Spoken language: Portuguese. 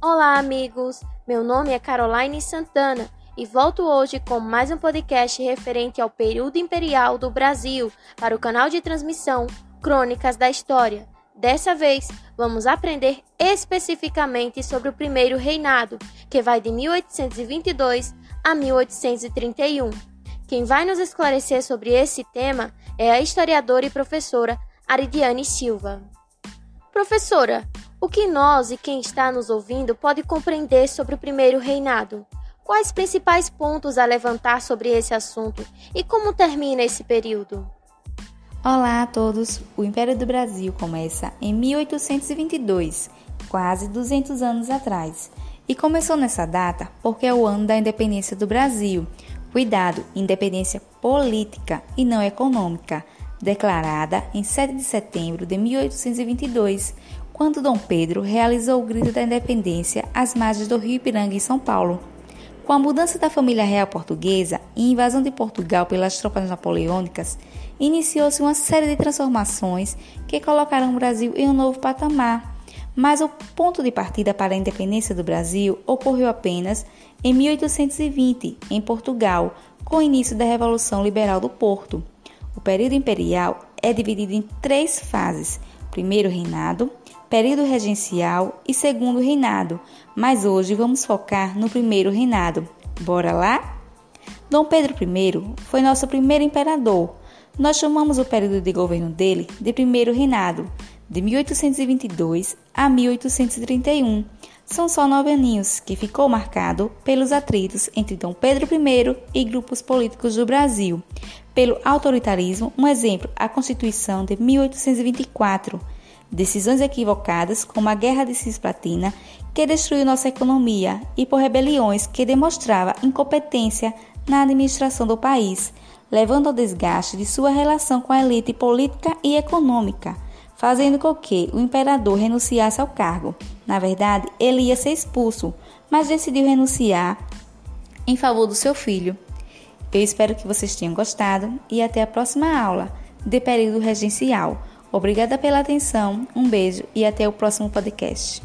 Olá, amigos! Meu nome é Caroline Santana e volto hoje com mais um podcast referente ao período imperial do Brasil para o canal de transmissão Crônicas da História. Dessa vez, vamos aprender especificamente sobre o primeiro reinado, que vai de 1822 a 1831. Quem vai nos esclarecer sobre esse tema é a historiadora e professora Aridiane Silva. Professora, o que nós e quem está nos ouvindo pode compreender sobre o primeiro reinado? Quais principais pontos a levantar sobre esse assunto e como termina esse período? Olá a todos! O Império do Brasil começa em 1822, quase 200 anos atrás, e começou nessa data porque é o ano da independência do Brasil. Cuidado, independência política e não econômica, declarada em 7 de setembro de 1822, quando Dom Pedro realizou o Grito da Independência às margens do Rio Ipiranga, em São Paulo. Com a mudança da família real portuguesa e invasão de Portugal pelas tropas napoleônicas, iniciou-se uma série de transformações que colocaram o Brasil em um novo patamar. Mas o ponto de partida para a independência do Brasil ocorreu apenas em 1820, em Portugal, com o início da Revolução Liberal do Porto. O período imperial é dividido em três fases: primeiro reinado, período regencial e segundo reinado, mas hoje vamos focar no primeiro reinado. Bora lá? Dom Pedro I foi nosso primeiro imperador. Nós chamamos o período de governo dele de primeiro reinado, de 1822 a 1831. São só nove aninhos que ficou marcado pelos atritos entre Dom Pedro I e grupos políticos do Brasil. Pelo autoritarismo, um exemplo, a Constituição de 1824 decisões equivocadas, como a Guerra de Cisplatina, que destruiu nossa economia, e por rebeliões que demonstrava incompetência na administração do país, levando ao desgaste de sua relação com a elite política e econômica, fazendo com que o imperador renunciasse ao cargo. Na verdade, ele ia ser expulso, mas decidiu renunciar em favor do seu filho. Eu espero que vocês tenham gostado e até a próxima aula de período regencial Obrigada pela atenção, um beijo e até o próximo podcast.